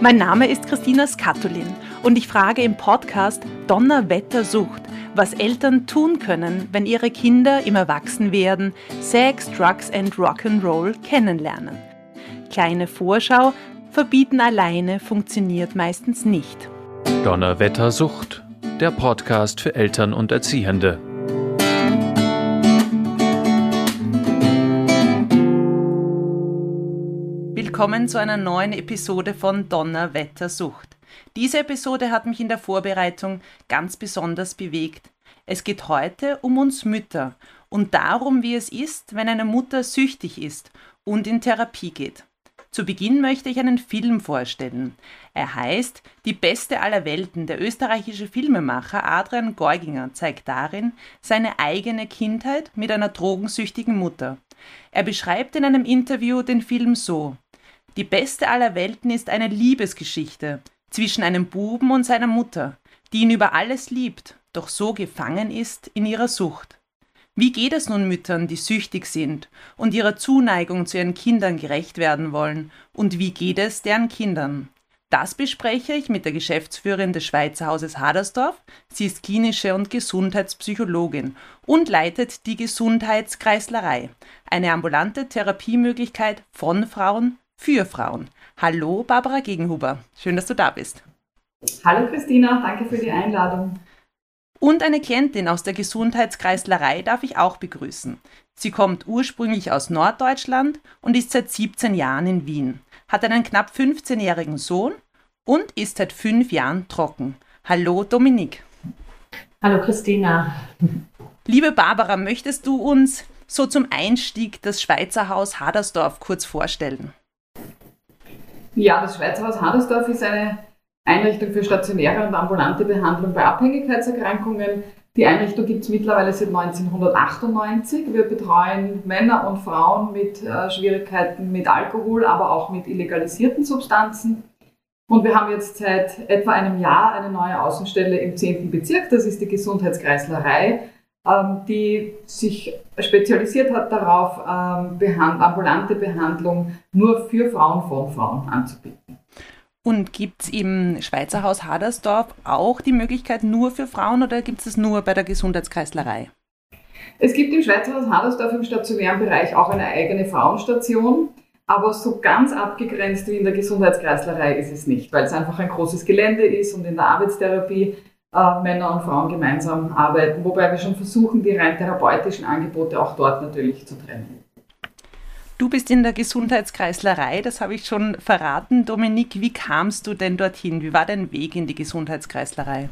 Mein Name ist Christina Skatulin und ich frage im Podcast Donnerwetter sucht, was Eltern tun können, wenn ihre Kinder im Erwachsenwerden Sex, Drugs and Rock'n'Roll kennenlernen. Kleine Vorschau, verbieten alleine funktioniert meistens nicht. Donnerwettersucht, der Podcast für Eltern und Erziehende. Willkommen zu einer neuen Episode von Donnerwettersucht. Diese Episode hat mich in der Vorbereitung ganz besonders bewegt. Es geht heute um uns Mütter und darum, wie es ist, wenn eine Mutter süchtig ist und in Therapie geht. Zu Beginn möchte ich einen Film vorstellen. Er heißt Die beste aller Welten. Der österreichische Filmemacher Adrian Geuginger zeigt darin seine eigene Kindheit mit einer drogensüchtigen Mutter. Er beschreibt in einem Interview den Film so Die beste aller Welten ist eine Liebesgeschichte zwischen einem Buben und seiner Mutter, die ihn über alles liebt, doch so gefangen ist in ihrer Sucht. Wie geht es nun Müttern, die süchtig sind und ihrer Zuneigung zu ihren Kindern gerecht werden wollen? Und wie geht es deren Kindern? Das bespreche ich mit der Geschäftsführerin des Schweizer Hauses Hadersdorf. Sie ist klinische und Gesundheitspsychologin und leitet die Gesundheitskreislerei, eine ambulante Therapiemöglichkeit von Frauen für Frauen. Hallo Barbara Gegenhuber, schön, dass du da bist. Hallo Christina, danke für die Einladung. Und eine Klientin aus der Gesundheitskreislerei darf ich auch begrüßen. Sie kommt ursprünglich aus Norddeutschland und ist seit 17 Jahren in Wien, hat einen knapp 15-jährigen Sohn und ist seit fünf Jahren trocken. Hallo Dominik. Hallo Christina. Liebe Barbara, möchtest du uns so zum Einstieg das Schweizer Haus Hadersdorf kurz vorstellen? Ja, das Schweizer Haus Hadersdorf ist eine Einrichtung für stationäre und ambulante Behandlung bei Abhängigkeitserkrankungen. Die Einrichtung gibt es mittlerweile seit 1998. Wir betreuen Männer und Frauen mit äh, Schwierigkeiten mit Alkohol, aber auch mit illegalisierten Substanzen. Und wir haben jetzt seit etwa einem Jahr eine neue Außenstelle im 10. Bezirk. Das ist die Gesundheitskreislerei, die sich spezialisiert hat darauf, ähm, ambulante Behandlung nur für Frauen von Frauen anzubieten. Und gibt es im Schweizer Haus Hadersdorf auch die Möglichkeit nur für Frauen oder gibt es es nur bei der Gesundheitskreislerei? Es gibt im Schweizer Haus Hadersdorf im stationären Bereich auch eine eigene Frauenstation. Aber so ganz abgegrenzt wie in der Gesundheitskreislerei ist es nicht, weil es einfach ein großes Gelände ist und in der Arbeitstherapie äh, Männer und Frauen gemeinsam arbeiten, wobei wir schon versuchen, die rein therapeutischen Angebote auch dort natürlich zu trennen. Du bist in der Gesundheitskreislerei, das habe ich schon verraten. Dominik, wie kamst du denn dorthin? Wie war dein Weg in die Gesundheitskreislerei?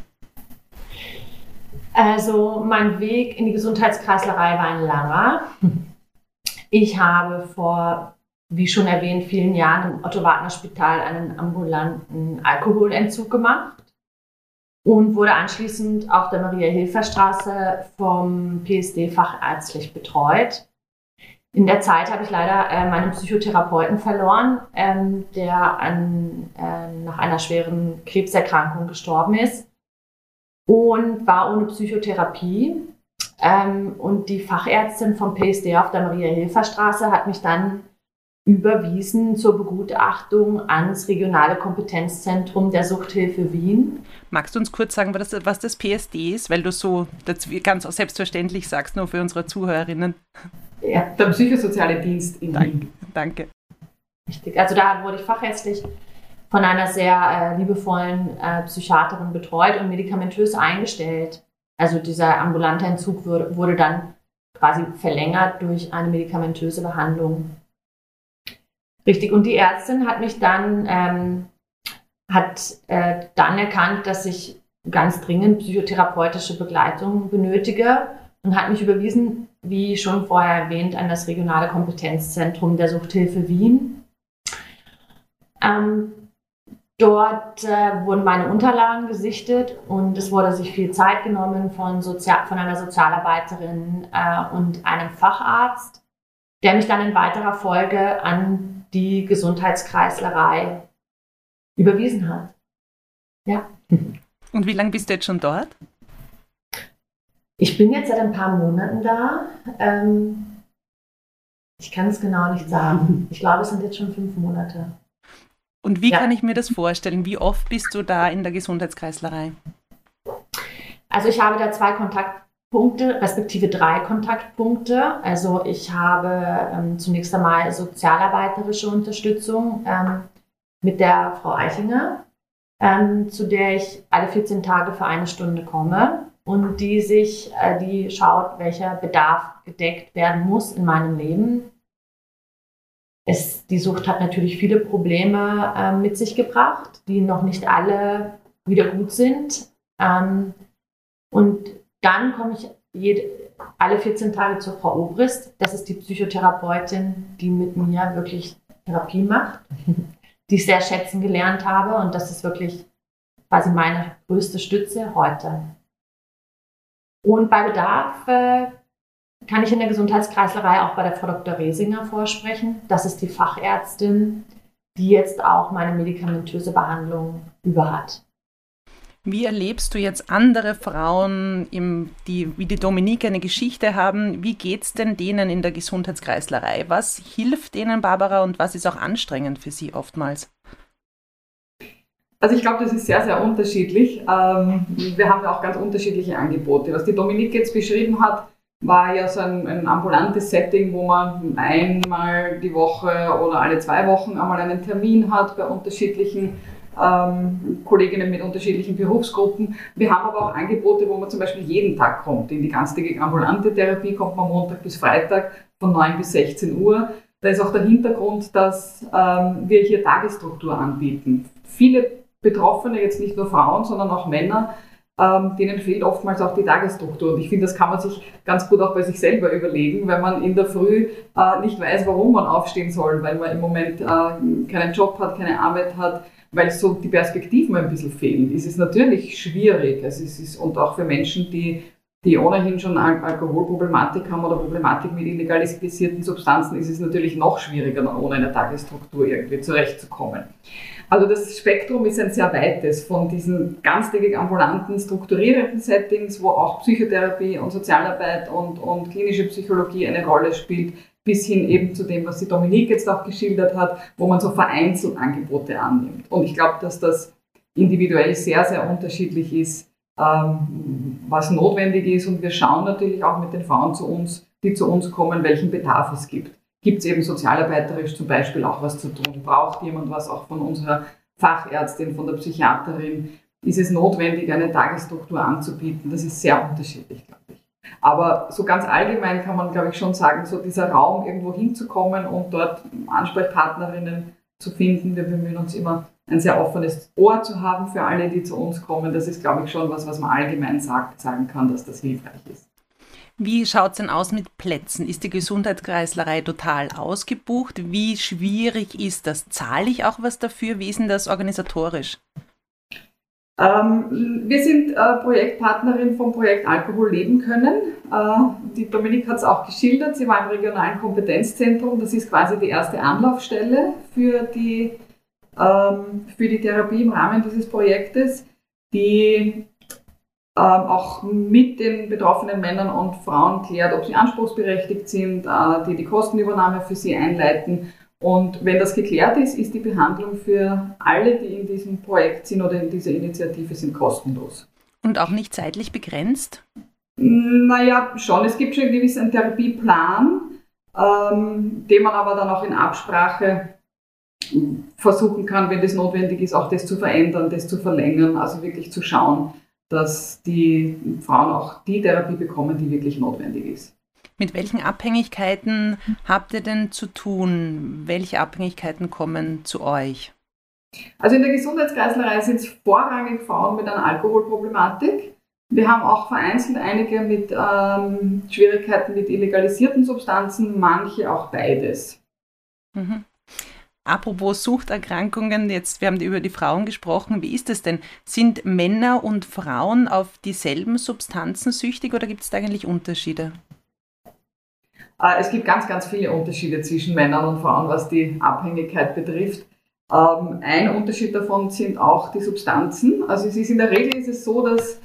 Also mein Weg in die Gesundheitskreislerei war ein langer. Ich habe vor, wie schon erwähnt, vielen Jahren im Otto-Wagner-Spital einen ambulanten Alkoholentzug gemacht und wurde anschließend auf der Maria-Hilfer-Straße vom PSD fachärztlich betreut. In der Zeit habe ich leider äh, meinen Psychotherapeuten verloren, ähm, der an, äh, nach einer schweren Krebserkrankung gestorben ist und war ohne Psychotherapie. Ähm, und die Fachärztin vom PSD auf der Maria-Hilfer-Straße hat mich dann überwiesen zur Begutachtung ans regionale Kompetenzzentrum der Suchthilfe Wien. Magst du uns kurz sagen, was das, PSD ist, weil du so ganz selbstverständlich sagst, nur für unsere Zuhörerinnen? Ja, der psychosoziale Dienst in Danke. Danke. Richtig. Also da wurde ich fachärztlich von einer sehr äh, liebevollen äh, Psychiaterin betreut und medikamentös eingestellt. Also dieser ambulante Entzug wurde, wurde dann quasi verlängert durch eine medikamentöse Behandlung. Richtig. Und die Ärztin hat mich dann, ähm, hat äh, dann erkannt, dass ich ganz dringend psychotherapeutische Begleitung benötige und hat mich überwiesen wie schon vorher erwähnt, an das regionale Kompetenzzentrum der Suchthilfe Wien. Ähm, dort äh, wurden meine Unterlagen gesichtet und es wurde sich viel Zeit genommen von, Sozial von einer Sozialarbeiterin äh, und einem Facharzt, der mich dann in weiterer Folge an die Gesundheitskreislerei überwiesen hat. Ja. Und wie lange bist du jetzt schon dort? Ich bin jetzt seit ein paar Monaten da. Ähm, ich kann es genau nicht sagen. Ich glaube, es sind jetzt schon fünf Monate. Und wie ja. kann ich mir das vorstellen? Wie oft bist du da in der Gesundheitskreislerei? Also ich habe da zwei Kontaktpunkte, respektive drei Kontaktpunkte. Also ich habe ähm, zunächst einmal sozialarbeiterische Unterstützung ähm, mit der Frau Eichinger, ähm, zu der ich alle 14 Tage für eine Stunde komme und die sich, äh, die schaut, welcher Bedarf gedeckt werden muss in meinem Leben. Es, die Sucht hat natürlich viele Probleme äh, mit sich gebracht, die noch nicht alle wieder gut sind. Ähm, und dann komme ich jede, alle 14 Tage zur Frau Obrist. Das ist die Psychotherapeutin, die mit mir wirklich Therapie macht, die ich sehr schätzen gelernt habe. Und das ist wirklich quasi meine größte Stütze heute. Und bei Bedarf äh, kann ich in der Gesundheitskreislerei auch bei der Frau Dr. Resinger vorsprechen. Das ist die Fachärztin, die jetzt auch meine medikamentöse Behandlung über hat. Wie erlebst du jetzt andere Frauen, im, die wie die Dominique eine Geschichte haben? Wie geht es denn denen in der Gesundheitskreislerei? Was hilft denen, Barbara, und was ist auch anstrengend für sie oftmals? Also ich glaube, das ist sehr, sehr unterschiedlich. Ähm, wir haben ja auch ganz unterschiedliche Angebote. Was die Dominique jetzt beschrieben hat, war ja so ein, ein, ambulantes Setting, wo man einmal die Woche oder alle zwei Wochen einmal einen Termin hat bei unterschiedlichen ähm, Kolleginnen mit unterschiedlichen Berufsgruppen. Wir haben aber auch Angebote, wo man zum Beispiel jeden Tag kommt. In die ganztägige ambulante Therapie kommt man Montag bis Freitag von 9 bis 16 Uhr. Da ist auch der Hintergrund, dass ähm, wir hier Tagesstruktur anbieten. Viele Betroffene, jetzt nicht nur Frauen, sondern auch Männer, ähm, denen fehlt oftmals auch die Tagesstruktur. Und ich finde, das kann man sich ganz gut auch bei sich selber überlegen, wenn man in der Früh äh, nicht weiß, warum man aufstehen soll, weil man im Moment äh, keinen Job hat, keine Arbeit hat, weil so die Perspektiven ein bisschen fehlen. Es ist natürlich schwierig. Also es ist, und auch für Menschen, die die ohnehin schon Al Alkoholproblematik haben oder Problematik mit illegalisierten Substanzen, ist es natürlich noch schwieriger, ohne eine Tagesstruktur irgendwie zurechtzukommen. Also das Spektrum ist ein sehr weites von diesen ganztägig ambulanten, strukturierenden Settings, wo auch Psychotherapie und Sozialarbeit und, und klinische Psychologie eine Rolle spielt, bis hin eben zu dem, was die Dominique jetzt auch geschildert hat, wo man so vereinzelt Angebote annimmt. Und ich glaube, dass das individuell sehr, sehr unterschiedlich ist, ähm, was notwendig ist. Und wir schauen natürlich auch mit den Frauen zu uns, die zu uns kommen, welchen Bedarf es gibt. Gibt es eben sozialarbeiterisch zum Beispiel auch was zu tun? Braucht jemand was auch von unserer Fachärztin, von der Psychiaterin? Ist es notwendig, eine Tagesstruktur anzubieten? Das ist sehr unterschiedlich, glaube ich. Aber so ganz allgemein kann man, glaube ich, schon sagen, so dieser Raum, irgendwo hinzukommen und dort Ansprechpartnerinnen zu finden. Wir bemühen uns immer, ein sehr offenes Ohr zu haben für alle, die zu uns kommen. Das ist, glaube ich, schon was, was man allgemein sagt, sagen kann, dass das hilfreich ist. Wie schaut es denn aus mit Plätzen? Ist die Gesundheitskreislerei total ausgebucht? Wie schwierig ist das? Zahle ich auch was dafür? Wie ist denn das organisatorisch? Ähm, wir sind äh, Projektpartnerin vom Projekt Alkohol leben können. Äh, die Dominik hat es auch geschildert. Sie war im regionalen Kompetenzzentrum. Das ist quasi die erste Anlaufstelle für die, ähm, für die Therapie im Rahmen dieses Projektes. Die ähm, auch mit den betroffenen Männern und Frauen klärt, ob sie anspruchsberechtigt sind, äh, die die Kostenübernahme für sie einleiten. Und wenn das geklärt ist, ist die Behandlung für alle, die in diesem Projekt sind oder in dieser Initiative sind, kostenlos. Und auch nicht zeitlich begrenzt? Naja, schon. Es gibt schon einen gewissen Therapieplan, ähm, den man aber dann auch in Absprache versuchen kann, wenn das notwendig ist, auch das zu verändern, das zu verlängern, also wirklich zu schauen, dass die Frauen auch die Therapie bekommen, die wirklich notwendig ist. Mit welchen Abhängigkeiten habt ihr denn zu tun? Welche Abhängigkeiten kommen zu euch? Also in der Gesundheitskreislerei sind es vorrangig Frauen mit einer Alkoholproblematik. Wir haben auch vereinzelt einige mit ähm, Schwierigkeiten mit illegalisierten Substanzen, manche auch beides. Mhm. Apropos Suchterkrankungen, jetzt, wir haben über die Frauen gesprochen. Wie ist es denn? Sind Männer und Frauen auf dieselben Substanzen süchtig oder gibt es da eigentlich Unterschiede? Äh, es gibt ganz, ganz viele Unterschiede zwischen Männern und Frauen, was die Abhängigkeit betrifft. Ähm, ein Unterschied davon sind auch die Substanzen. Also es ist in der Regel ist es so, dass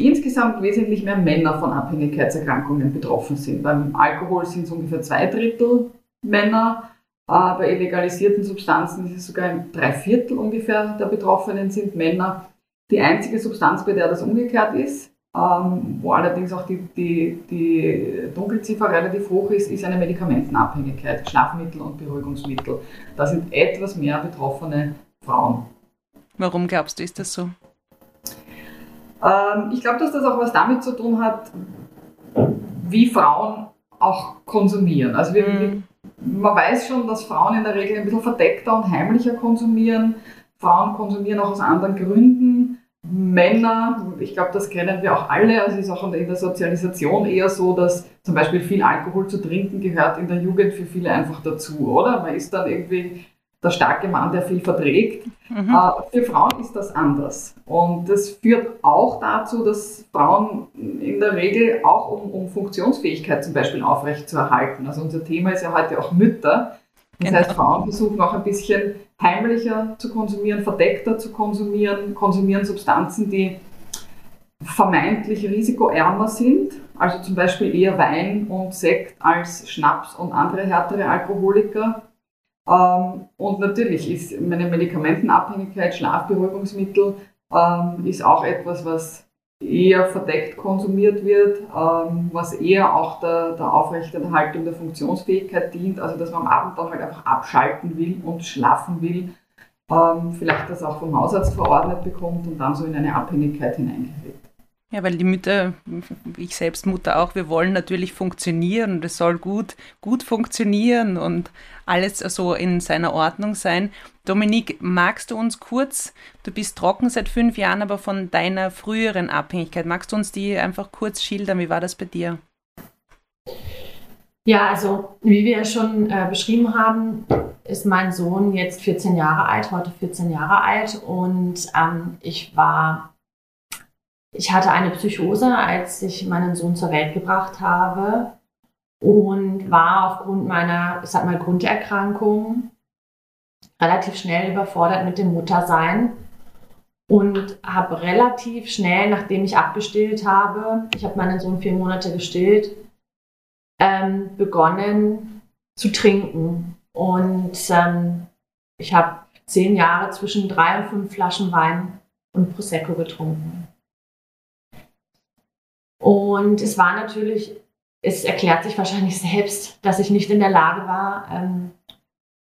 insgesamt wesentlich mehr Männer von Abhängigkeitserkrankungen betroffen sind. Beim Alkohol sind es ungefähr zwei Drittel Männer Äh, bei illegalisierten Substanzen ist es sogar ein Dreiviertel ungefähr der Betroffenen sind Männer. Die einzige Substanz, bei der das umgekehrt ist, ähm, wo allerdings auch die, die, die Dunkelziffer relativ hoch ist, ist eine Medikamentenabhängigkeit, Schlafmittel und Beruhigungsmittel. Da sind etwas mehr betroffene Frauen. Warum glaubst du, ist das so? Ähm, ich glaube, dass das auch was damit zu tun hat, wie Frauen auch konsumieren. Also wir, mhm. man weiß schon, dass Frauen in der Regel ein bisschen verdeckter und heimlicher konsumieren. Frauen konsumieren auch aus anderen Gründen. Männer, ich glaube, das kennen wir auch alle, also es ist auch in der Sozialisation eher so, dass zum Beispiel viel Alkohol zu trinken gehört in der Jugend für viele einfach dazu, oder? Man ist dann irgendwie der starke Mann, der viel verträgt. Mhm. Äh, für Frauen ist das anders. Und das führt auch dazu, dass Frauen in der Regel auch um, um Funktionsfähigkeit zum Beispiel aufrechtzuerhalten. Also unser Thema ist ja heute auch Mütter. Das genau. heißt, Frauen versuchen auch ein bisschen heimlicher zu konsumieren, verdeckter zu konsumieren, konsumieren Substanzen, die vermeintlich risikoärmer sind, also zum Beispiel eher Wein und Sekt als Schnaps und andere härtere Alkoholiker. Ähm, und natürlich ist meine Medikamentenabhängigkeit, Schlafberuhigungsmittel, ähm, ist auch etwas, was eher verdeckt konsumiert wird, ähm, was eher auch der, der Aufrechterhaltung der Funktionsfähigkeit dient, also dass man am Abend dann halt einfach abschalten will und schlafen will, vielleicht das auch vom Hausarzt verordnet bekommt und dann so in eine Abhängigkeit hineingerät. Ja, weil die Mütter, ich selbst Mutter auch, wir wollen natürlich funktionieren und es soll gut, gut funktionieren und alles so in seiner Ordnung sein. Dominique, magst du uns kurz, du bist trocken seit fünf Jahren, aber von deiner früheren Abhängigkeit, magst du uns die einfach kurz schildern? Wie war das bei dir? Ja, also wie wir schon äh, beschrieben haben, ist mein Sohn jetzt 14 Jahre alt, heute 14 Jahre alt und ähm, ich war ich hatte eine Psychose, als ich meinen Sohn zur Welt gebracht habe und war aufgrund meiner, ich sag mal, Grunderkrankung relativ schnell überfordert mit dem Muttersein und habe relativ schnell, nachdem ich abgestillt habe, ich habe meinen Sohn vier Monate gestillt, ähm, begonnen zu trinken. Und ähm, ich habe zehn Jahre zwischen drei und fünf Flaschen Wein und Prosecco getrunken. Und es war natürlich, es erklärt sich wahrscheinlich selbst, dass ich nicht in der Lage war, ähm,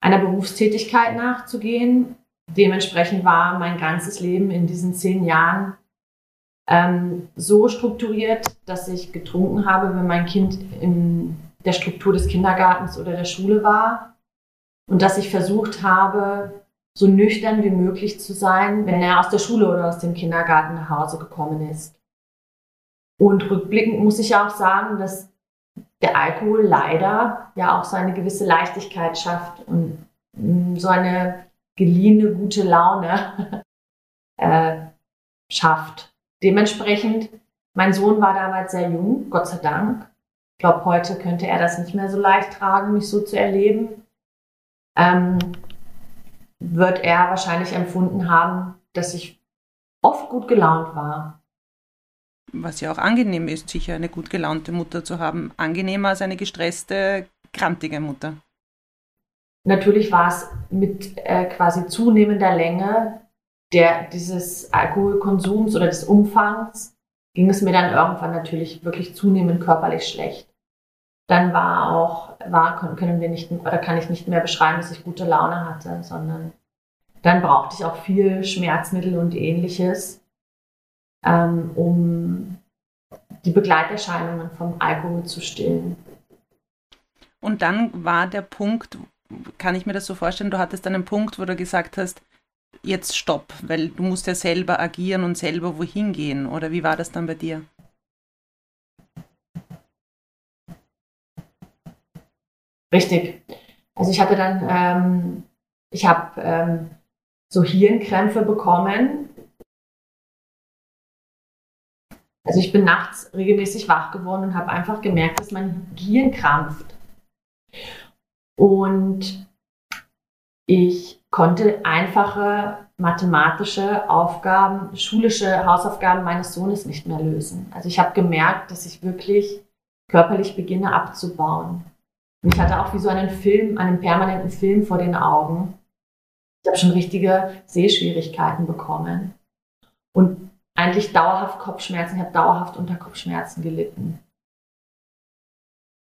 einer Berufstätigkeit nachzugehen. Dementsprechend war mein ganzes Leben in diesen zehn Jahren ähm, so strukturiert, dass ich getrunken habe, wenn mein Kind in der Struktur des Kindergartens oder der Schule war. Und dass ich versucht habe, so nüchtern wie möglich zu sein, wenn er aus der Schule oder aus dem Kindergarten nach Hause gekommen ist. Und rückblickend muss ich auch sagen, dass der Alkohol leider ja auch so eine gewisse Leichtigkeit schafft und mm, so eine geliehene gute Laune äh, schafft. Dementsprechend, mein Sohn war damals sehr jung, Gott sei Dank. Ich glaube, heute könnte er das nicht mehr so leicht tragen, mich so zu erleben. Ähm, wird er wahrscheinlich empfunden haben, dass ich oft gut gelaunt war was ja auch angenehm ist, sicher eine gut gelaunte Mutter zu haben. Angenehmer als eine gestresste, krantige Mutter. Natürlich war es mit äh, quasi zunehmender Länge der, dieses Alkoholkonsums oder des Umfangs, ging es mir dann irgendwann natürlich wirklich zunehmend körperlich schlecht. Dann war auch, war, können wir nicht, oder kann ich nicht mehr beschreiben, dass ich gute Laune hatte, sondern dann brauchte ich auch viel Schmerzmittel und ähnliches ähm, um die Begleiterscheinungen vom Alkohol zu stillen. Und dann war der Punkt, kann ich mir das so vorstellen, du hattest einen Punkt, wo du gesagt hast, jetzt stopp, weil du musst ja selber agieren und selber wohin gehen. Oder wie war das dann bei dir? Richtig. Also ich hatte dann, ähm, ich habe ähm, so Hirnkrämpfe bekommen Also ich bin nachts regelmäßig wach geworden und habe einfach gemerkt, dass mein Gehirn krampft. Und ich konnte einfache mathematische Aufgaben, schulische Hausaufgaben meines Sohnes nicht mehr lösen. Also ich habe gemerkt, dass ich wirklich körperlich beginne abzubauen. Und ich hatte auch wie so einen Film, einen permanenten Film vor den Augen. Ich habe schon richtige Sehschwierigkeiten bekommen. Und eigentlich dauerhaft Kopfschmerzen. Ich habe dauerhaft unter Kopfschmerzen gelitten.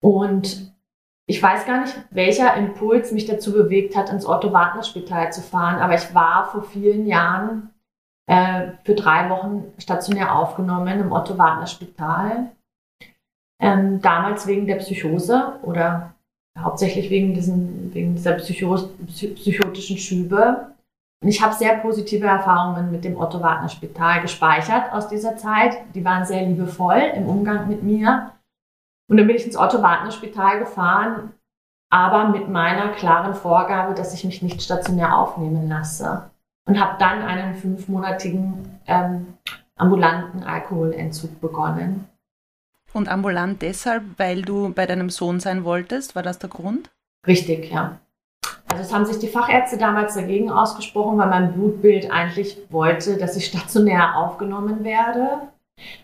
Und ich weiß gar nicht, welcher Impuls mich dazu bewegt hat, ins Otto-Wagner-Spital zu fahren, aber ich war vor vielen Jahren äh, für drei Wochen stationär aufgenommen im Otto-Wagner-Spital. Ähm, damals wegen der Psychose oder hauptsächlich wegen, diesen, wegen dieser Psychos, psychotischen Schübe. Und ich habe sehr positive Erfahrungen mit dem Otto-Wagner-Spital gespeichert aus dieser Zeit. Die waren sehr liebevoll im Umgang mit mir. Und dann bin ich ins Otto-Wagner-Spital gefahren, aber mit meiner klaren Vorgabe, dass ich mich nicht stationär aufnehmen lasse. Und habe dann einen fünfmonatigen ähm, ambulanten Alkoholentzug begonnen. Und ambulant deshalb, weil du bei deinem Sohn sein wolltest? War das der Grund? Richtig, ja. Also es haben sich die Fachärzte damals dagegen ausgesprochen, weil mein Blutbild eigentlich wollte, dass ich stationär aufgenommen werde.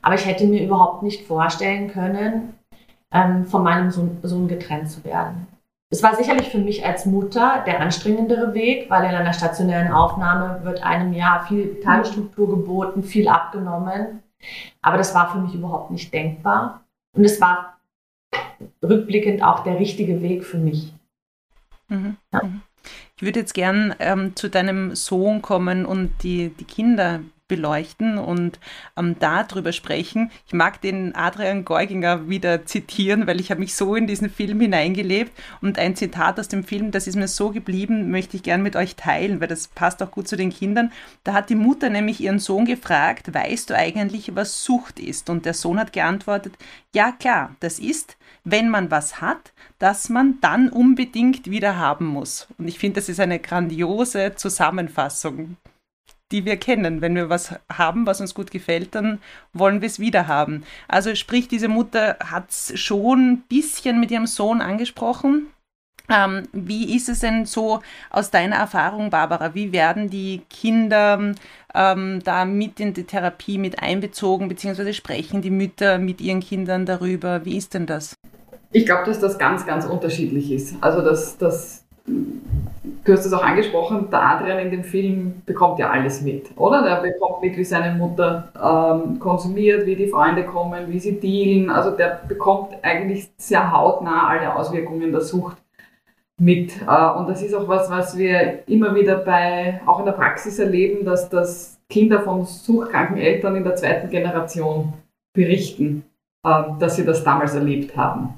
Aber ich hätte mir überhaupt nicht vorstellen können, ähm, von meinem Sohn, Sohn getrennt zu werden. Es war sicherlich für mich als Mutter der anstrengendere Weg, weil in einer stationären Aufnahme wird einem ja viel Tagesstruktur geboten, viel abgenommen. Aber das war für mich überhaupt nicht denkbar. Und es war rückblickend auch der richtige Weg für mich. Mhm. Ja. Mhm. Ich würde jetzt gern ähm, zu deinem Sohn kommen und die, die Kinder beleuchten und ähm, darüber sprechen. Ich mag den Adrian Geuginger wieder zitieren, weil ich habe mich so in diesen Film hineingelebt und ein Zitat aus dem Film, das ist mir so geblieben, möchte ich gern mit euch teilen, weil das passt auch gut zu den Kindern. Da hat die Mutter nämlich ihren Sohn gefragt, weißt du eigentlich, was Sucht ist? Und der Sohn hat geantwortet, ja klar, das ist, wenn man was hat, das man dann unbedingt wieder haben muss. Und ich finde, das ist eine grandiose Zusammenfassung die wir kennen. Wenn wir was haben, was uns gut gefällt, dann wollen wir es wieder haben. Also sprich, diese Mutter hat es schon ein bisschen mit ihrem Sohn angesprochen. Ähm, wie ist es denn so aus deiner Erfahrung, Barbara? Wie werden die Kinder ähm, da mit in die Therapie mit einbezogen, beziehungsweise sprechen die Mütter mit ihren Kindern darüber? Wie ist denn das? Ich glaube, dass das ganz, ganz unterschiedlich ist. Also, dass, dass du hast es auch angesprochen, der Adrian in dem Film bekommt ja alles mit, oder? Der bekommt mit, wie seine Mutter ähm, konsumiert, wie die Freunde kommen, wie sie dealen. Also der bekommt eigentlich sehr hautnah alle Auswirkungen der Sucht mit. Äh, und das ist auch was, was wir immer wieder bei, auch in der Praxis erleben, dass das Kinder von suchtkranken Eltern in der zweiten Generation berichten, äh, dass sie das damals erlebt haben.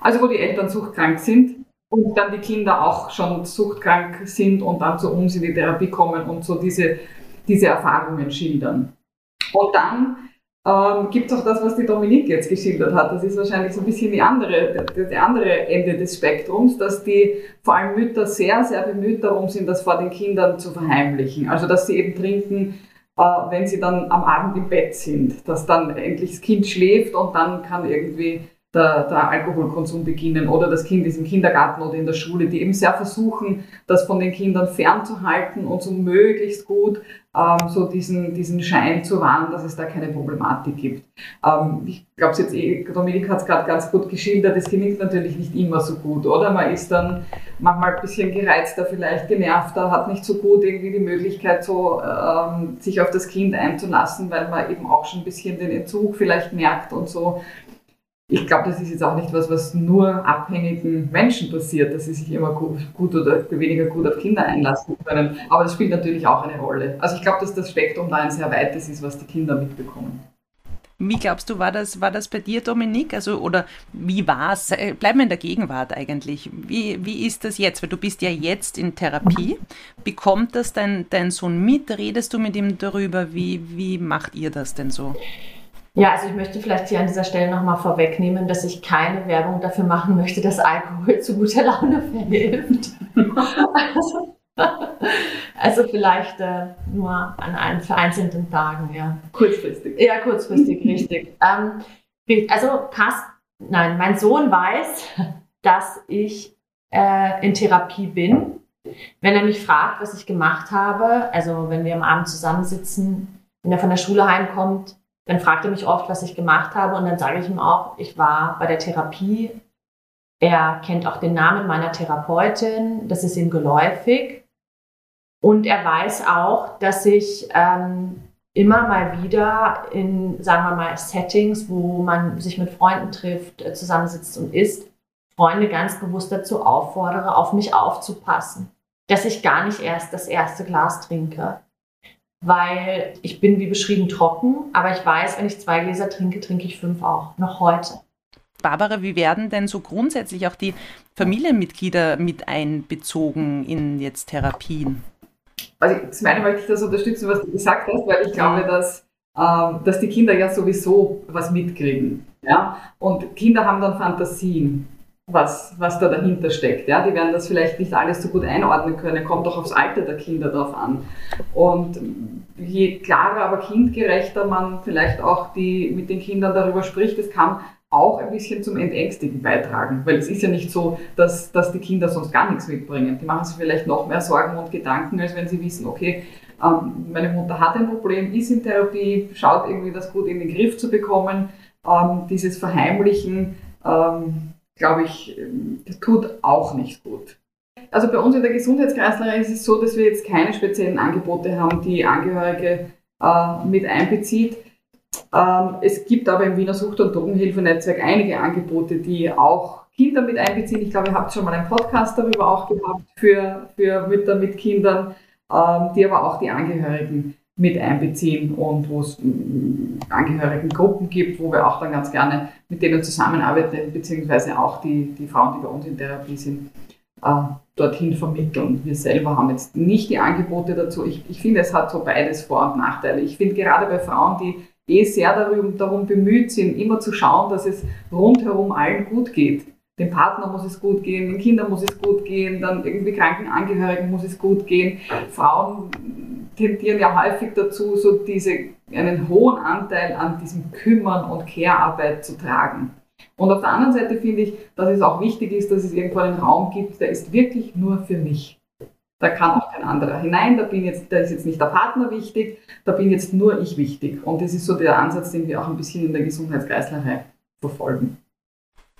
Also wo die Eltern suchtkrank sind, und dann die Kinder auch schon suchtkrank sind und dann zu uns in die Therapie kommen und so diese, diese Erfahrungen schildern. Und dann ähm, gibt es auch das, was die Dominique jetzt geschildert hat. Das ist wahrscheinlich so ein bisschen die andere, der, der andere Ende des Spektrums, dass die vor allem Mütter sehr, sehr bemüht darum sind, das vor den Kindern zu verheimlichen. Also dass sie eben trinken, äh, wenn sie dann am Abend im Bett sind, dass dann endlich das Kind schläft und dann kann irgendwie der, der, Alkoholkonsum beginnen oder das Kind ist im Kindergarten oder in der Schule, die eben sehr versuchen, das von den Kindern fernzuhalten und so möglichst gut ähm, so diesen, diesen Schein zu wahren, dass es da keine Problematik gibt. Ähm, ich glaube, eh, Dominik hat es gerade ganz gut geschildert, es gelingt natürlich nicht immer so gut, oder? Man ist dann manchmal ein bisschen gereizter, vielleicht genervter, hat nicht so gut irgendwie die Möglichkeit, so ähm, sich auf das Kind einzulassen, weil man eben auch schon ein bisschen den Entzug vielleicht merkt und so ich glaube, das ist jetzt auch nicht was, was nur abhängigen Menschen passiert, dass sie sich immer gut, oder weniger gut auf Kinder einlassen können. Aber das spielt natürlich auch eine Rolle. Also ich glaube, dass das Spektrum da ein sehr weites ist, was die Kinder mitbekommen. Wie glaubst du, war das, war das bei dir, Dominik? Also, oder wie war es? Äh, bleiben wir in der Gegenwart eigentlich. Wie, wie ist das jetzt? Weil du bist ja jetzt in Therapie. Bekommt das dein, dein Sohn mit? Redest du mit ihm darüber? Wie, wie macht ihr das denn so? Ja, also ich möchte vielleicht hier an dieser Stelle nochmal vorwegnehmen, dass ich keine Werbung dafür machen möchte, dass Alkohol zu guter Laune verhilft. also, also, vielleicht äh, nur an ein, vereinzelten Tagen, ja. Kurzfristig. Ja, kurzfristig, richtig. Ähm, also Kass, nein, mein Sohn weiß, dass ich äh, in Therapie bin. Wenn er mich fragt, was ich gemacht habe, also wenn wir am Abend zusammensitzen, wenn er von der Schule heimkommt, dann fragt er mich oft, was ich gemacht habe und dann sage ich ihm auch, ich war bei der Therapie Er kennt auch den Namen meiner Therapeutin, das ist ihm geläufig. Und er weiß auch, dass ich ähm, immer mal wieder in, sagen wir mal, Settings, wo man sich mit Freunden trifft, äh, zusammensitzt und isst, Freunde ganz bewusst dazu auffordere, auf mich aufzupassen. Dass ich gar nicht erst das erste Glas trinke. Weil ich bin wie beschrieben trocken, aber ich weiß, wenn ich zwei Gläser trinke, trinke ich fünf auch. Noch heute. Barbara, wie werden denn so grundsätzlich auch die Familienmitglieder mit einbezogen in jetzt Therapien? Also zum einen möchte ich das unterstützen, was du gesagt hast, weil ich glaube, dass, ähm, dass die Kinder ja sowieso was mitkriegen. Ja? Und Kinder haben dann Fantasien, was, was da dahinter steckt. Ja? Die werden das vielleicht nicht alles so gut einordnen können, kommt auch aufs Alter der Kinder drauf an. Und je klarer, aber kindgerechter man vielleicht auch die, mit den Kindern darüber spricht, es kann auch ein bisschen zum Entängstigen beitragen. Weil es ist ja nicht so, dass, dass die Kinder sonst gar nichts mitbringen. Die machen sich vielleicht noch mehr Sorgen und Gedanken, als wenn sie wissen, okay, ähm, meine Mutter hat ein Problem, ist in Therapie, schaut irgendwie das gut in den Griff zu bekommen. Ähm, dieses Verheimlichen, ähm, glaube ich, tut auch nicht gut. Also bei uns in der Gesundheitskreislerei ist es so, dass wir jetzt keine speziellen Angebote haben, die Angehörige äh, mit einbezieht. Ähm, es gibt aber im Wiener Sucht- und Drogenhilfenetzwerk einige Angebote, die auch Kinder mit einbeziehen. Ich glaube, ihr habt schon mal einen Podcast darüber auch gehabt für, für Mütter mit Kindern, ähm, die aber auch die Angehörigen mit einbeziehen und wo es mm, Angehörigengruppen gibt, wo wir auch dann ganz gerne mit denen zusammenarbeiten, beziehungsweise auch die, die Frauen, die bei uns in Therapie sind, äh, dorthin vermitteln. Wir selber haben jetzt nicht die Angebote dazu. Ich, ich finde, es hat so beides Vor- und Nachteile. Ich finde gerade bei Frauen, die eh sehr darum, darum bemüht sind, immer zu schauen, dass es rundherum allen gut geht. Dem Partner muss es gut gehen, den Kindern muss es gut gehen, dann irgendwie kranken Angehörigen muss es gut gehen. Frauen tendieren ja häufig dazu, so diese, einen hohen Anteil an diesem Kümmern und Care-Arbeit zu tragen. Und auf der anderen Seite finde ich, dass es auch wichtig ist, dass es irgendwo einen Raum gibt, der ist wirklich nur für mich. Da kann auch kein anderer hinein, da, bin jetzt, da ist jetzt nicht der Partner wichtig, da bin jetzt nur ich wichtig. Und das ist so der Ansatz, den wir auch ein bisschen in der Gesundheitskreislerei verfolgen.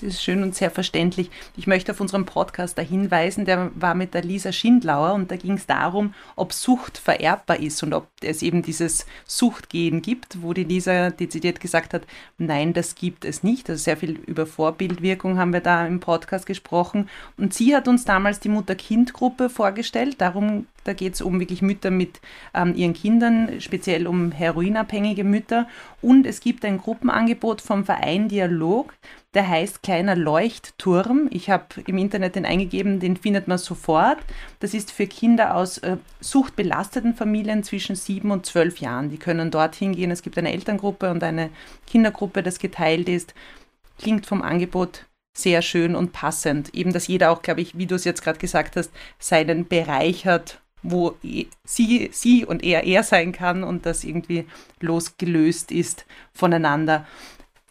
Das ist schön und sehr verständlich. Ich möchte auf unseren Podcast da hinweisen, der war mit der Lisa Schindlauer und da ging es darum, ob Sucht vererbbar ist und ob es eben dieses Suchtgehen gibt, wo die Lisa dezidiert gesagt hat, nein, das gibt es nicht. Also sehr viel über Vorbildwirkung haben wir da im Podcast gesprochen. Und sie hat uns damals die Mutter-Kind-Gruppe vorgestellt. Darum da geht es um wirklich Mütter mit ähm, ihren Kindern, speziell um heroinabhängige Mütter. Und es gibt ein Gruppenangebot vom Verein Dialog, der heißt Kleiner Leuchtturm. Ich habe im Internet den eingegeben, den findet man sofort. Das ist für Kinder aus äh, suchtbelasteten Familien zwischen sieben und zwölf Jahren. Die können dorthin gehen. Es gibt eine Elterngruppe und eine Kindergruppe, das geteilt ist. Klingt vom Angebot sehr schön und passend. Eben, dass jeder auch, glaube ich, wie du es jetzt gerade gesagt hast, seinen Bereich hat, wo sie, sie und er er sein kann und das irgendwie losgelöst ist voneinander.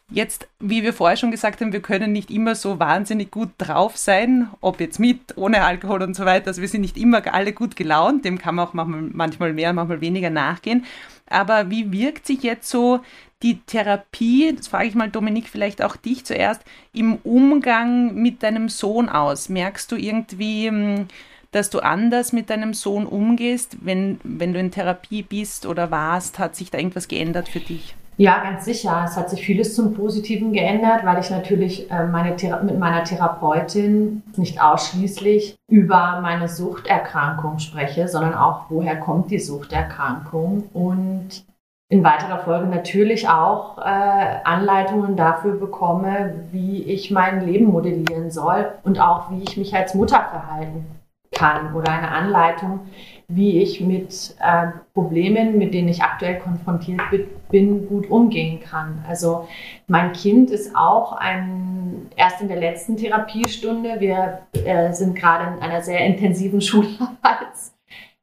Jetzt, wie wir vorher schon gesagt haben, wir können nicht immer so wahnsinnig gut drauf sein, ob jetzt mit, ohne Alkohol und so weiter. Also wir sind nicht immer alle gut gelaunt, dem kann man auch manchmal mehr, manchmal weniger nachgehen. Aber wie wirkt sich jetzt so die Therapie, das frage ich mal Dominik, vielleicht auch dich zuerst, im Umgang mit deinem Sohn aus? Merkst du irgendwie, hm, dass du anders mit deinem Sohn umgehst, wenn, wenn du in Therapie bist oder warst? Hat sich da irgendwas geändert für dich? Ja, ganz sicher. Es hat sich vieles zum Positiven geändert, weil ich natürlich äh, meine mit meiner Therapeutin nicht ausschließlich über meine Suchterkrankung spreche, sondern auch, woher kommt die Suchterkrankung und in weiterer Folge natürlich auch äh, Anleitungen dafür bekomme, wie ich mein Leben modellieren soll und auch wie ich mich als Mutter verhalten kann oder eine Anleitung, wie ich mit äh, Problemen, mit denen ich aktuell konfrontiert bin, gut umgehen kann. Also mein Kind ist auch ein, erst in der letzten Therapiestunde. Wir äh, sind gerade in einer sehr intensiven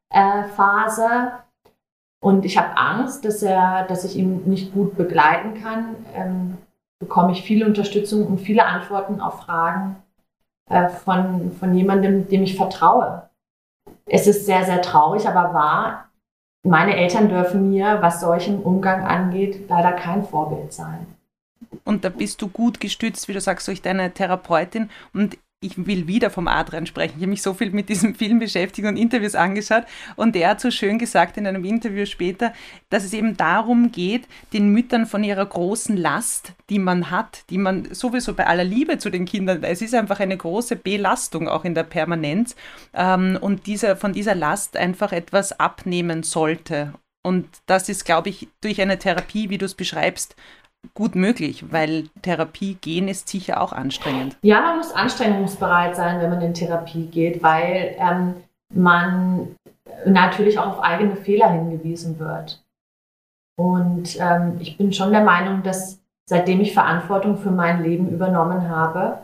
Schularbeitsphase. Äh, und ich habe Angst, dass, er, dass ich ihn nicht gut begleiten kann. Ähm, bekomme ich viele Unterstützung und viele Antworten auf Fragen, äh, von, von jemandem, dem ich vertraue. Es ist sehr, sehr traurig, aber wahr. Meine Eltern dürfen mir, was solchen Umgang angeht, leider kein Vorbild sein. und da bist du gut gestützt, wie du sagst, durch deine Therapeutin. Und ich will wieder vom Adrian sprechen. Ich habe mich so viel mit diesem Film beschäftigt und Interviews angeschaut. Und der hat so schön gesagt in einem Interview später, dass es eben darum geht, den Müttern von ihrer großen Last, die man hat, die man sowieso bei aller Liebe zu den Kindern, es ist einfach eine große Belastung auch in der Permanenz. Ähm, und dieser, von dieser Last einfach etwas abnehmen sollte. Und das ist, glaube ich, durch eine Therapie, wie du es beschreibst, gut möglich, weil Therapie gehen ist sicher auch anstrengend. Ja, man muss anstrengungsbereit sein, wenn man in Therapie geht, weil ähm, man natürlich auch auf eigene Fehler hingewiesen wird. Und ähm, ich bin schon der Meinung, dass seitdem ich Verantwortung für mein Leben übernommen habe,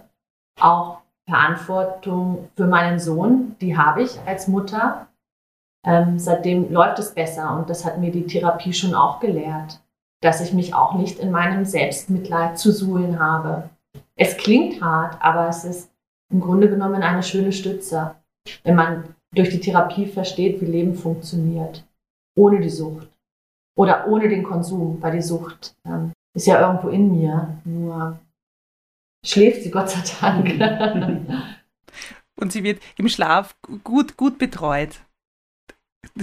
auch Verantwortung für meinen Sohn, die habe ich als Mutter. Ähm, seitdem läuft es besser und das hat mir die Therapie schon auch gelehrt dass ich mich auch nicht in meinem Selbstmitleid zu suhlen habe. Es klingt hart, aber es ist im Grunde genommen eine schöne Stütze, wenn man durch die Therapie versteht, wie Leben funktioniert, ohne die Sucht oder ohne den Konsum, weil die Sucht ähm, ist ja irgendwo in mir, nur schläft sie Gott sei Dank. Und sie wird im Schlaf gut, gut betreut.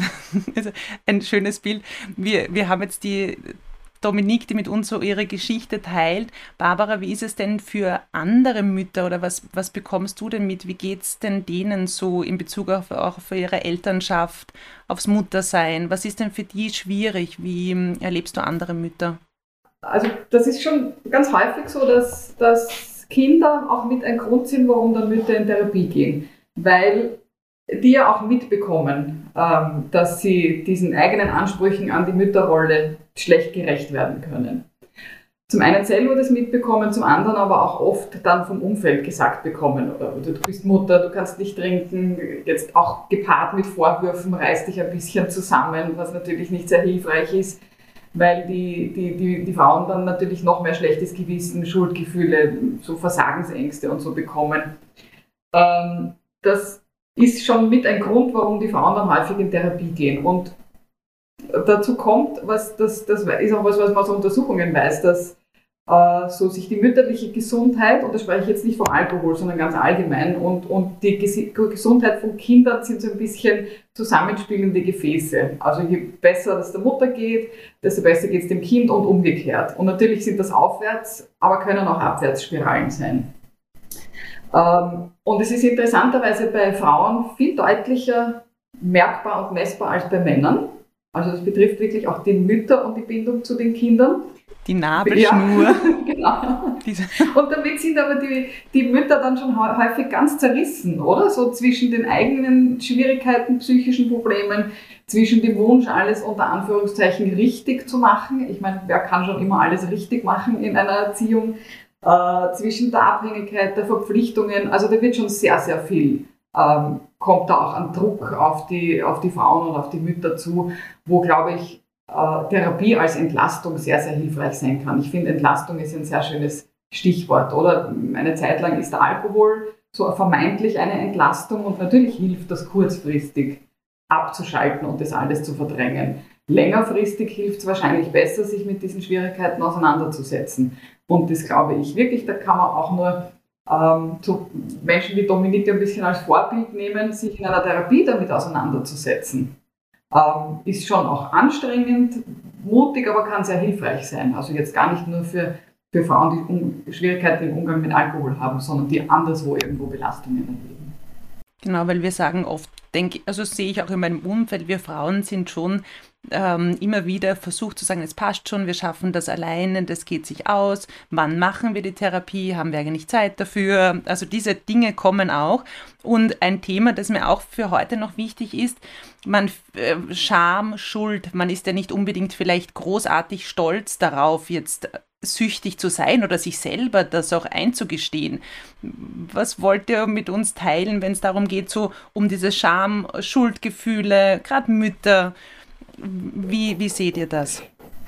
Also ein schönes Bild. Wir, wir haben jetzt die Dominique, die mit uns so ihre Geschichte teilt. Barbara, wie ist es denn für andere Mütter oder was, was bekommst du denn mit? Wie geht es denn denen so in Bezug auf, auch auf ihre Elternschaft, aufs Muttersein? Was ist denn für die schwierig? Wie hm, erlebst du andere Mütter? Also das ist schon ganz häufig so, dass, dass Kinder auch mit ein Grund sind, warum dann Mütter in Therapie gehen. Weil die ja auch mitbekommen, dass sie diesen eigenen Ansprüchen an die Mütterrolle schlecht gerecht werden können. Zum einen selber das mitbekommen, zum anderen aber auch oft dann vom Umfeld gesagt bekommen. Oder du bist Mutter, du kannst nicht trinken, jetzt auch gepaart mit Vorwürfen, reiß dich ein bisschen zusammen, was natürlich nicht sehr hilfreich ist, weil die, die, die, die Frauen dann natürlich noch mehr schlechtes Gewissen, Schuldgefühle, so Versagensängste und so bekommen. Ähm, das ist schon mit ein Grund, warum die Frauen dann häufig in Therapie gehen. Und dazu kommt, was das, das ist auch was, was man aus Untersuchungen weiß, dass äh, so sich die mütterliche Gesundheit, und da spreche ich jetzt nicht vom Alkohol, sondern ganz allgemein, und, und die Gesundheit von Kindern sind so ein bisschen zusammenspielende Gefäße. Also je besser es der Mutter geht, desto besser geht es dem Kind und umgekehrt. Und natürlich sind das aufwärts, aber können auch Abwärtsspiralen sein. Ähm, und es ist interessanterweise bei Frauen viel deutlicher merkbar und messbar als bei Männern. Also das betrifft wirklich auch die Mütter und die Bindung zu den Kindern. Die Nabelschnur. Ja, genau. Und damit sind aber die, die Mütter dann schon häufig ganz zerrissen, oder? So zwischen den eigenen Schwierigkeiten, psychischen Problemen, zwischen dem Wunsch, alles unter Anführungszeichen richtig zu machen. Ich meine, wer kann schon immer alles richtig machen in einer Erziehung? Äh, zwischen der Abhängigkeit, der Verpflichtungen. Also da wird schon sehr, sehr viel, ähm, kommt da auch an Druck auf die, auf die Frauen und auf die Mütter zu, wo, glaube ich, äh, Therapie als Entlastung sehr, sehr hilfreich sein kann. Ich finde, Entlastung ist ein sehr schönes Stichwort, oder? Eine Zeit lang ist der Alkohol so vermeintlich eine Entlastung und natürlich hilft das kurzfristig abzuschalten und das alles zu verdrängen. Längerfristig hilft es wahrscheinlich besser, sich mit diesen Schwierigkeiten auseinanderzusetzen. Und das glaube ich wirklich, da kann man auch nur ähm, so Menschen wie Dominik ein bisschen als Vorbild nehmen, sich in einer Therapie damit auseinanderzusetzen. Ähm, ist schon auch anstrengend, mutig, aber kann sehr hilfreich sein. Also jetzt gar nicht nur für, für Frauen, die Schwierigkeiten im Umgang mit Alkohol haben, sondern die anderswo irgendwo Belastungen erleben. Genau, weil wir sagen oft, denke, also sehe ich auch in meinem Umfeld, wir Frauen sind schon ähm, immer wieder versucht zu sagen, es passt schon, wir schaffen das alleine, das geht sich aus, wann machen wir die Therapie, haben wir eigentlich Zeit dafür? Also diese Dinge kommen auch. Und ein Thema, das mir auch für heute noch wichtig ist, man äh, Scham, Schuld, man ist ja nicht unbedingt vielleicht großartig stolz darauf, jetzt süchtig zu sein oder sich selber das auch einzugestehen. Was wollt ihr mit uns teilen, wenn es darum geht, so um diese Scham, Schuldgefühle, gerade Mütter? Wie, wie seht ihr das?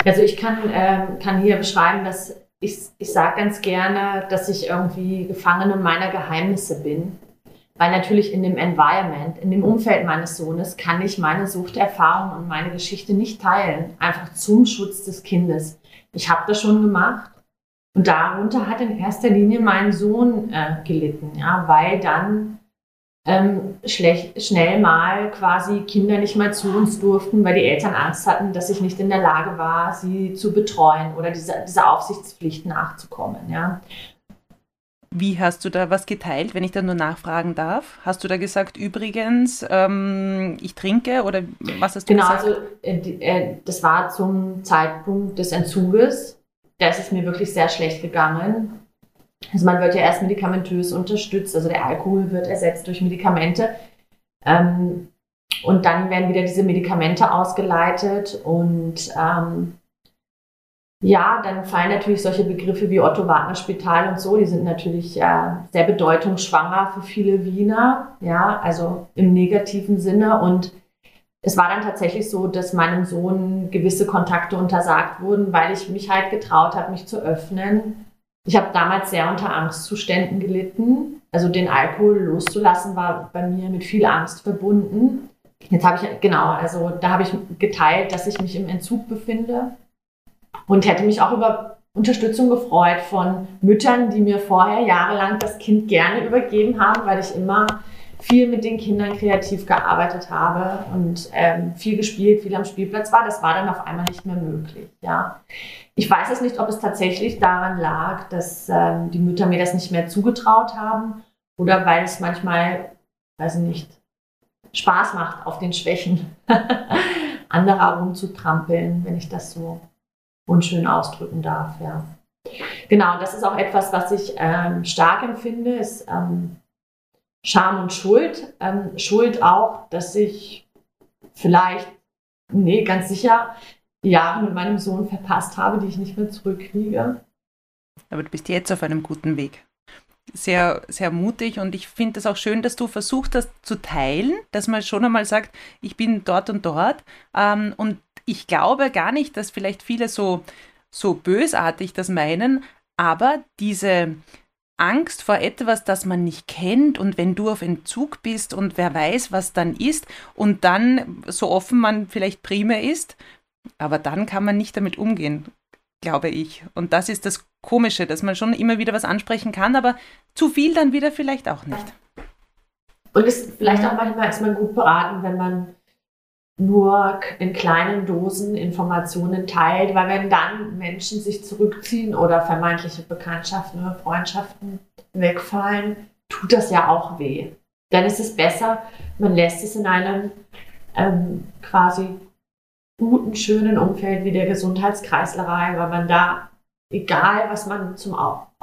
Also ich kann, ähm, kann hier beschreiben, dass ich, ich sage ganz gerne, dass ich irgendwie Gefangene meiner Geheimnisse bin. Weil natürlich in dem Environment, in dem Umfeld meines Sohnes, kann ich meine Suchterfahrung und meine Geschichte nicht teilen. Einfach zum Schutz des Kindes. Ich habe das schon gemacht Und darunter hat in erster Linie mein Sohn äh, gelitten, ja, weil dann ähm, schlecht, schnell mal quasi Kinder nicht mal zu uns durften, weil die Eltern Angst hatten, dass ich nicht in der Lage war, sie zu betreuen oder dieser diese Aufsichtspflicht nachzukommen. Ja. Wie hast du da was geteilt, wenn ich da nur nachfragen darf? Hast du da gesagt, übrigens, ähm, ich trinke oder was hast du genau, gesagt? Genau, also äh, äh, das war zum Zeitpunkt des Entzuges. Da ist es mir wirklich sehr schlecht gegangen. Also man wird ja erst medikamentös unterstützt, also der Alkohol wird ersetzt durch Medikamente. Ähm, und dann werden wieder diese Medikamente ausgeleitet und ähm, ja, dann fallen natürlich solche Begriffe wie Otto Wagner Spital und so, die sind natürlich äh, sehr bedeutungsschwanger für viele Wiener, ja, also im negativen Sinne. Und es war dann tatsächlich so, dass meinem Sohn gewisse Kontakte untersagt wurden, weil ich mich halt getraut habe, mich zu öffnen ich habe damals sehr unter Angstzuständen gelitten. Also den Alkohol loszulassen war bei mir mit viel Angst verbunden. Jetzt habe ich, genau, also da habe ich geteilt, dass ich mich im Entzug befinde und hätte mich auch über Unterstützung gefreut von Müttern, die mir vorher jahrelang das Kind gerne übergeben haben, weil ich immer viel mit den Kindern kreativ gearbeitet habe und ähm, viel gespielt, viel am Spielplatz war. Das war dann auf einmal nicht mehr möglich. Ja. Ich weiß es nicht, ob es tatsächlich daran lag, dass ähm, die Mütter mir das nicht mehr zugetraut haben oder weil es manchmal, weiß ich nicht, Spaß macht, auf den Schwächen anderer rumzutrampeln, wenn ich das so unschön ausdrücken darf. Ja. Genau, das ist auch etwas, was ich ähm, stark empfinde, ist ähm, Scham und Schuld. Ähm, Schuld auch, dass ich vielleicht, nee, ganz sicher, Jahre mit meinem Sohn verpasst habe, die ich nicht mehr zurückkriege. Aber du bist jetzt auf einem guten Weg. Sehr, sehr mutig und ich finde es auch schön, dass du versucht hast zu teilen, dass man schon einmal sagt, ich bin dort und dort. Ähm, und ich glaube gar nicht, dass vielleicht viele so, so bösartig das meinen, aber diese, Angst vor etwas, das man nicht kennt und wenn du auf Entzug bist und wer weiß, was dann ist und dann so offen man vielleicht prima ist, aber dann kann man nicht damit umgehen, glaube ich. Und das ist das Komische, dass man schon immer wieder was ansprechen kann, aber zu viel dann wieder vielleicht auch nicht. Und ist vielleicht auch manchmal ist man gut beraten, wenn man nur in kleinen Dosen Informationen teilt, weil wenn dann Menschen sich zurückziehen oder vermeintliche Bekanntschaften oder Freundschaften wegfallen, tut das ja auch weh. Dann ist es besser, man lässt es in einem ähm, quasi guten, schönen Umfeld wie der Gesundheitskreislerei, weil man da, egal was man zum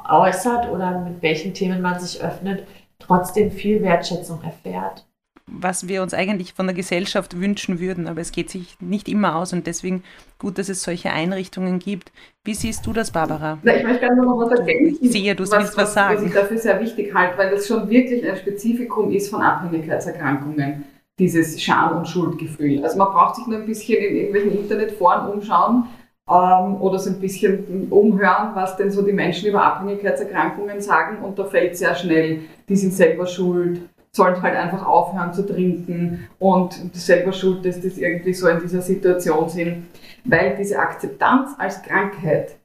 äußert oder mit welchen Themen man sich öffnet, trotzdem viel Wertschätzung erfährt was wir uns eigentlich von der Gesellschaft wünschen würden, aber es geht sich nicht immer aus und deswegen gut, dass es solche Einrichtungen gibt. Wie siehst du das, Barbara? Na, ich möchte gerne noch was ergänzen. Ich sehe, du was, willst was, was sagen. Was ich dafür sehr wichtig halte, weil das schon wirklich ein Spezifikum ist von Abhängigkeitserkrankungen, dieses Scham- und Schuldgefühl. Also man braucht sich nur ein bisschen in irgendwelchen Internetforen umschauen ähm, oder so ein bisschen umhören, was denn so die Menschen über Abhängigkeitserkrankungen sagen und da fällt sehr schnell, die sind selber schuld, sollen halt einfach aufhören zu trinken und selber schuld, dass das irgendwie so in dieser Situation sind, weil diese Akzeptanz als Krankheit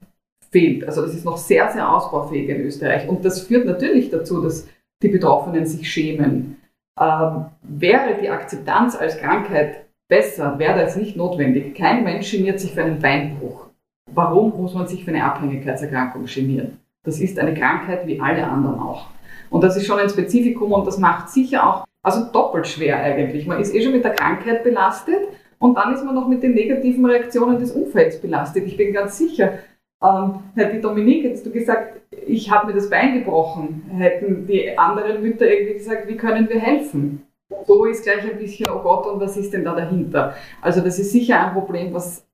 fehlt. Also das ist noch sehr, sehr ausbaufähig in Österreich und das führt natürlich dazu, dass die Betroffenen sich schämen. Ähm, wäre die Akzeptanz als Krankheit besser, wäre das nicht notwendig. Kein Mensch geniert sich für einen Beinbruch. Warum muss man sich für eine Abhängigkeitserkrankung genieren? Das ist eine Krankheit wie alle anderen auch. Und das ist schon ein Spezifikum und das macht sicher auch, also doppelt schwer eigentlich. Man ist eh schon mit der Krankheit belastet und dann ist man noch mit den negativen Reaktionen des Umfelds belastet. Ich bin ganz sicher, ähm, hätte Dominique jetzt du gesagt, ich habe mir das Bein gebrochen, hätten die anderen Mütter irgendwie gesagt, wie können wir helfen? So ist gleich ein bisschen, oh Gott, und was ist denn da dahinter? Also das ist sicher ein Problem, was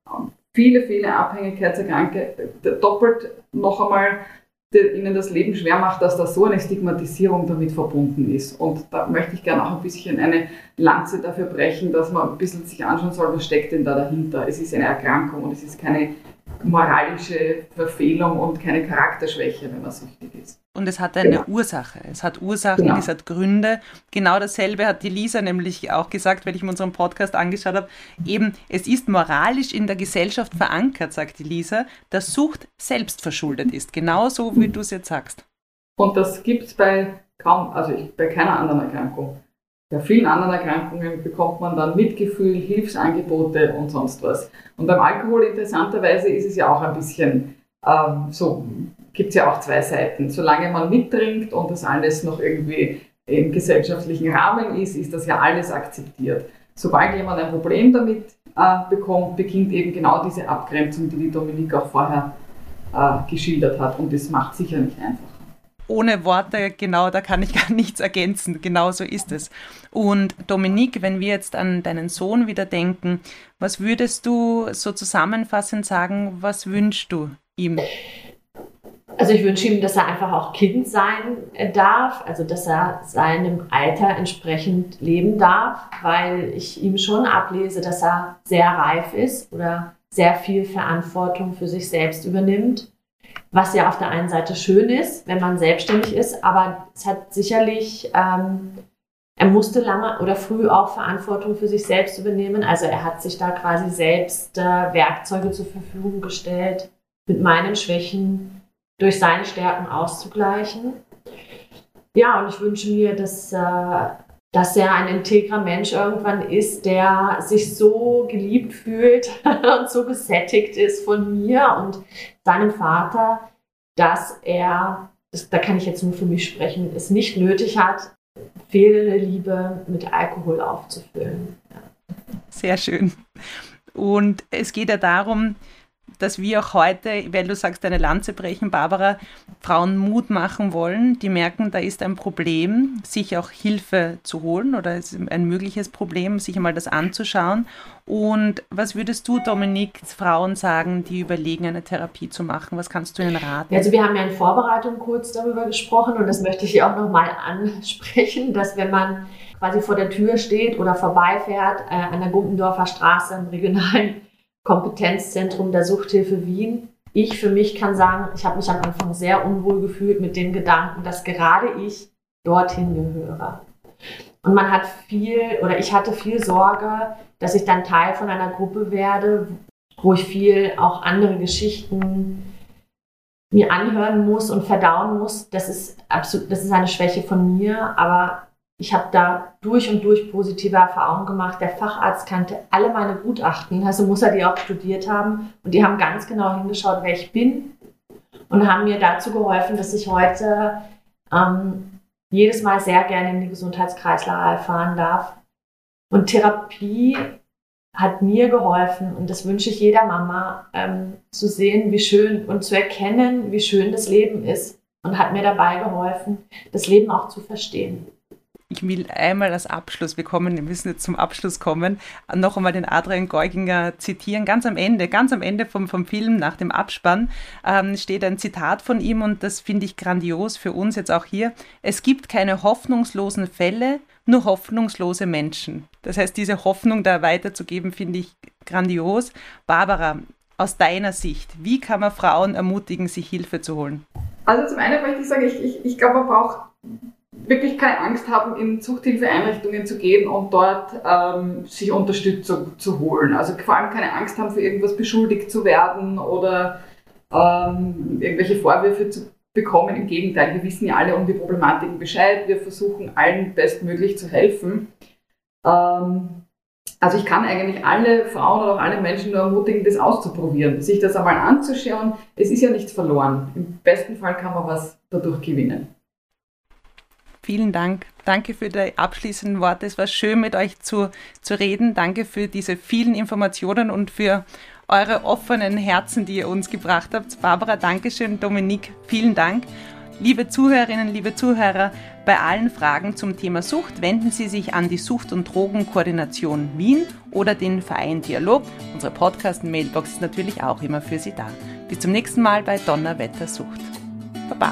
viele, viele Abhängigkeitserkranke doppelt noch einmal ihnen das Leben schwer macht, dass da so eine Stigmatisierung damit verbunden ist. Und da möchte ich gerne auch ein bisschen eine Lanze dafür brechen, dass man ein bisschen sich anschauen soll, was steckt denn da dahinter. Es ist eine Erkrankung und es ist keine moralische Verfehlung und keine Charakterschwäche, wenn man süchtig ist. und es hat eine genau. Ursache. Es hat Ursachen, genau. es hat Gründe. Genau dasselbe hat die Lisa nämlich auch gesagt, wenn ich mir unseren Podcast angeschaut habe. Eben, es ist moralisch in der Gesellschaft verankert, sagt die Lisa, dass Sucht selbst verschuldet ist. Genauso wie du es jetzt sagst. Und das gibt es bei kaum, also bei keiner anderen Erkrankung. Bei vielen anderen Erkrankungen bekommt man dann Mitgefühl, Hilfsangebote und sonst was. Und beim Alkohol interessanterweise ist es ja auch ein bisschen ähm, so, gibt es ja auch zwei Seiten. Solange man mittrinkt und das alles noch irgendwie im gesellschaftlichen Rahmen ist, ist das ja alles akzeptiert. Sobald jemand ein Problem damit äh, bekommt, beginnt eben genau diese Abgrenzung, die die Dominik auch vorher äh, geschildert hat. Und das macht sicher nicht einfach ohne Worte, genau, da kann ich gar nichts ergänzen. Genau so ist es. Und Dominique, wenn wir jetzt an deinen Sohn wieder denken, was würdest du so zusammenfassend sagen, was wünschst du ihm? Also ich wünsche ihm, dass er einfach auch Kind sein darf, also dass er seinem Alter entsprechend leben darf, weil ich ihm schon ablese, dass er sehr reif ist oder sehr viel Verantwortung für sich selbst übernimmt was ja auf der einen Seite schön ist, wenn man selbstständig ist, aber es hat sicherlich, ähm, er musste lange oder früh auch Verantwortung für sich selbst übernehmen. Also er hat sich da quasi selbst äh, Werkzeuge zur Verfügung gestellt, mit meinen Schwächen durch seine Stärken auszugleichen. Ja, und ich wünsche mir, dass äh, dass er ein integrer Mensch irgendwann ist, der sich so geliebt fühlt und so gesättigt ist von mir und seinem Vater, dass er, das, da kann ich jetzt nur für mich sprechen, es nicht nötig hat, fehlende Liebe mit Alkohol aufzufüllen. Ja. Sehr schön. Und es geht ja darum, dass wir auch heute, weil du sagst, eine Lanze brechen, Barbara, Frauen Mut machen wollen, die merken, da ist ein Problem, sich auch Hilfe zu holen oder ist ein mögliches Problem, sich einmal das anzuschauen. Und was würdest du, Dominik, Frauen sagen, die überlegen, eine Therapie zu machen? Was kannst du ihnen raten? Also wir haben ja in Vorbereitung kurz darüber gesprochen und das möchte ich auch nochmal ansprechen, dass wenn man quasi vor der Tür steht oder vorbeifährt äh, an der Gumpendorfer Straße im regionalen Kompetenzzentrum der Suchthilfe Wien. Ich für mich kann sagen, ich habe mich am Anfang sehr unwohl gefühlt mit dem Gedanken, dass gerade ich dorthin gehöre. Und man hat viel, oder ich hatte viel Sorge, dass ich dann Teil von einer Gruppe werde, wo ich viel auch andere Geschichten mir anhören muss und verdauen muss. Das ist absolut, das ist eine Schwäche von mir, aber ich habe da durch und durch positive Erfahrungen gemacht. Der Facharzt kannte alle meine Gutachten, also muss er die auch studiert haben. Und die haben ganz genau hingeschaut, wer ich bin und haben mir dazu geholfen, dass ich heute ähm, jedes Mal sehr gerne in die Gesundheitskreislauf fahren darf. Und Therapie hat mir geholfen, und das wünsche ich jeder Mama, ähm, zu sehen, wie schön und zu erkennen, wie schön das Leben ist. Und hat mir dabei geholfen, das Leben auch zu verstehen ich will einmal als Abschluss, wir kommen, wir müssen jetzt zum Abschluss kommen, noch einmal den Adrian Geuginger zitieren. Ganz am Ende, ganz am Ende vom, vom Film, nach dem Abspann, ähm, steht ein Zitat von ihm und das finde ich grandios für uns jetzt auch hier. Es gibt keine hoffnungslosen Fälle, nur hoffnungslose Menschen. Das heißt, diese Hoffnung da weiterzugeben, finde ich grandios. Barbara, aus deiner Sicht, wie kann man Frauen ermutigen, sich Hilfe zu holen? Also zum einen möchte ich sagen, ich, ich, ich glaube, man braucht wirklich keine Angst haben, in Zuchthilfeeinrichtungen zu gehen und dort ähm, sich Unterstützung zu holen. Also vor allem keine Angst haben, für irgendwas beschuldigt zu werden oder ähm, irgendwelche Vorwürfe zu bekommen. Im Gegenteil, wir wissen ja alle um die Problematiken Bescheid. Wir versuchen allen bestmöglich zu helfen. Ähm, also ich kann eigentlich alle Frauen oder auch alle Menschen nur ermutigen, das auszuprobieren, sich das einmal anzuschauen. Es ist ja nichts verloren. Im besten Fall kann man was dadurch gewinnen. Vielen Dank. Danke für die abschließenden Worte. Es war schön, mit euch zu, zu reden. Danke für diese vielen Informationen und für eure offenen Herzen, die ihr uns gebracht habt. Barbara, Dankeschön. Dominik, vielen Dank. Liebe Zuhörerinnen, liebe Zuhörer, bei allen Fragen zum Thema Sucht wenden Sie sich an die Sucht- und Drogenkoordination Wien oder den Verein Dialog. Unsere Podcast-Mailbox ist natürlich auch immer für Sie da. Bis zum nächsten Mal bei Donnerwetter Sucht. Baba.